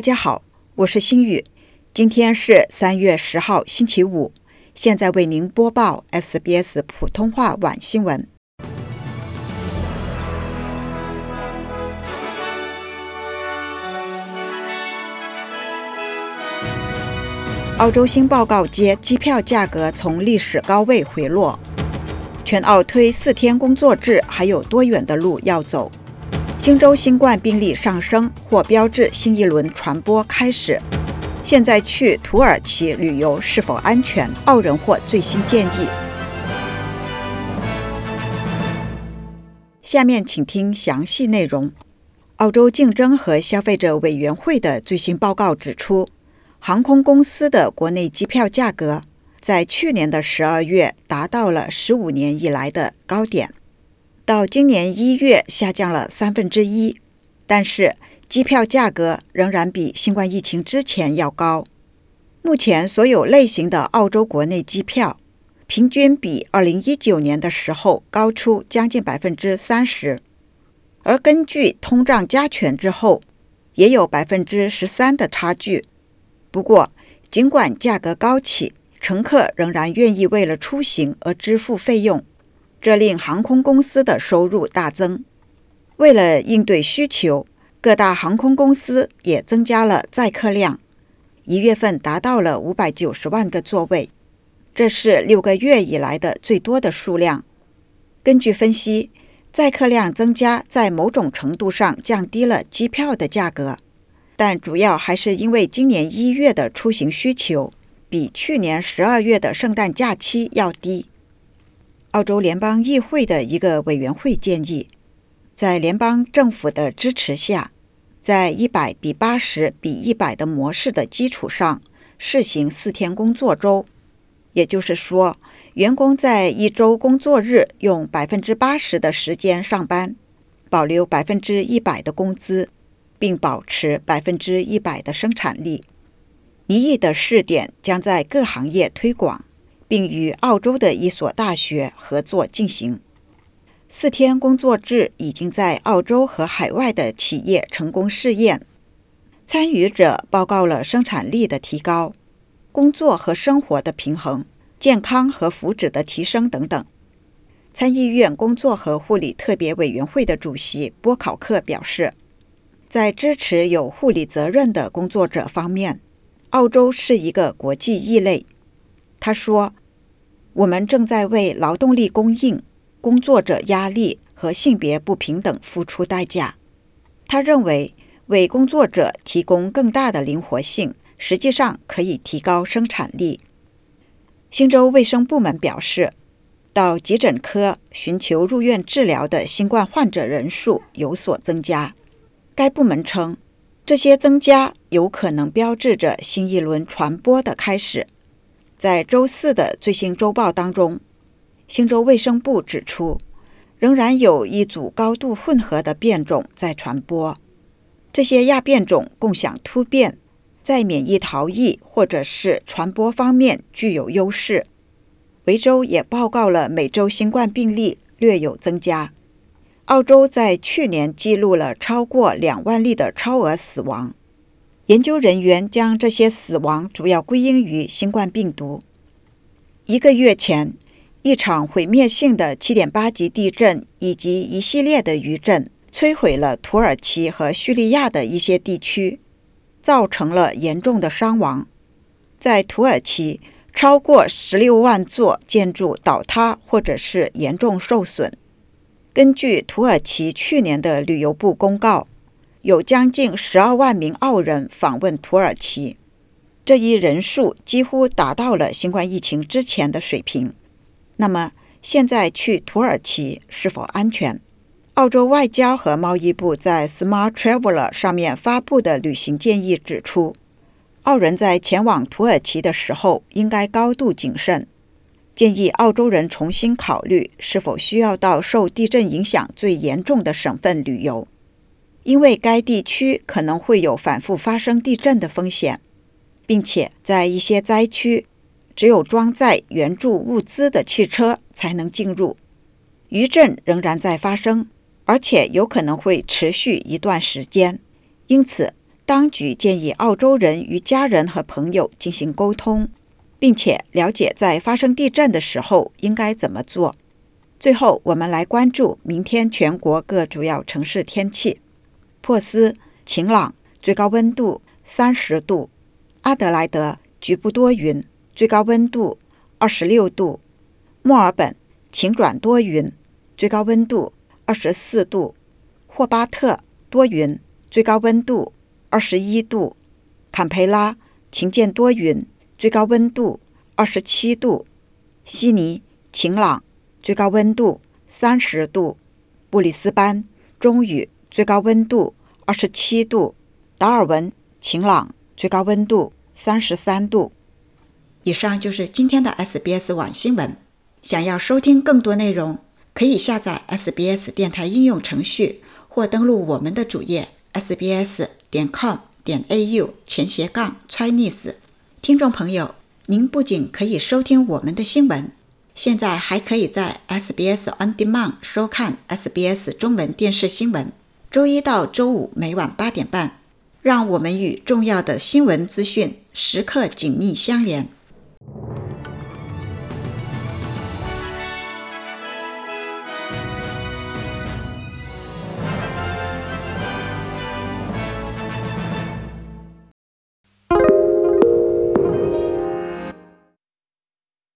大家好，我是星宇，今天是三月十号，星期五。现在为您播报 SBS 普通话晚新闻。澳洲新报告接，机票价格从历史高位回落。全澳推四天工作制，还有多远的路要走？新州新冠病例上升，或标志新一轮传播开始。现在去土耳其旅游是否安全？澳人或最新建议。下面请听详细内容。澳洲竞争和消费者委员会的最新报告指出，航空公司的国内机票价格在去年的十二月达到了十五年以来的高点。到今年一月下降了三分之一，但是机票价格仍然比新冠疫情之前要高。目前所有类型的澳洲国内机票平均比二零一九年的时候高出将近百分之三十，而根据通胀加权之后，也有百分之十三的差距。不过，尽管价格高企，乘客仍然愿意为了出行而支付费用。这令航空公司的收入大增。为了应对需求，各大航空公司也增加了载客量，一月份达到了五百九十万个座位，这是六个月以来的最多的数量。根据分析，载客量增加在某种程度上降低了机票的价格，但主要还是因为今年一月的出行需求比去年十二月的圣诞假期要低。澳洲联邦议会的一个委员会建议，在联邦政府的支持下，在一百比八十比一百的模式的基础上试行四天工作周，也就是说，员工在一周工作日用百分之八十的时间上班，保留百分之一百的工资，并保持百分之一百的生产力。拟议的试点将在各行业推广。并与澳洲的一所大学合作进行四天工作制，已经在澳洲和海外的企业成功试验。参与者报告了生产力的提高、工作和生活的平衡、健康和福祉的提升等等。参议院工作和护理特别委员会的主席波考克表示，在支持有护理责任的工作者方面，澳洲是一个国际异类。他说。我们正在为劳动力供应、工作者压力和性别不平等付出代价。他认为，为工作者提供更大的灵活性，实际上可以提高生产力。新州卫生部门表示，到急诊科寻求入院治疗的新冠患者人数有所增加。该部门称，这些增加有可能标志着新一轮传播的开始。在周四的最新周报当中，新州卫生部指出，仍然有一组高度混合的变种在传播。这些亚变种共享突变，在免疫逃逸或者是传播方面具有优势。维州也报告了每周新冠病例略有增加。澳洲在去年记录了超过两万例的超额死亡。研究人员将这些死亡主要归因于新冠病毒。一个月前，一场毁灭性的7.8级地震以及一系列的余震摧毁了土耳其和叙利亚的一些地区，造成了严重的伤亡。在土耳其，超过16万座建筑倒塌或者是严重受损。根据土耳其去年的旅游部公告。有将近十二万名澳人访问土耳其，这一人数几乎达到了新冠疫情之前的水平。那么，现在去土耳其是否安全？澳洲外交和贸易部在 Smart Traveler 上面发布的旅行建议指出，澳人在前往土耳其的时候应该高度谨慎，建议澳洲人重新考虑是否需要到受地震影响最严重的省份旅游。因为该地区可能会有反复发生地震的风险，并且在一些灾区，只有装载援助物资的汽车才能进入。余震仍然在发生，而且有可能会持续一段时间。因此，当局建议澳洲人与家人和朋友进行沟通，并且了解在发生地震的时候应该怎么做。最后，我们来关注明天全国各主要城市天气：珀斯晴朗，最高温度三十度；阿德莱德局部多云，最高温度二十六度；墨尔本晴转多云，最高温度二十四度。霍巴特多云，最高温度二十一度；坎培拉晴间多云，最高温度二十七度；悉尼晴朗，最高温度三十度；布里斯班中雨，最高温度二十七度；达尔文晴朗，最高温度三十三度。以上就是今天的 SBS 网新闻。想要收听更多内容，可以下载 SBS 电台应用程序。或登录我们的主页 sbs 点 com 点 au 前斜杠 Chinese。听众朋友，您不仅可以收听我们的新闻，现在还可以在 SBS On Demand 收看 SBS 中文电视新闻。周一到周五每晚八点半，让我们与重要的新闻资讯时刻紧密相连。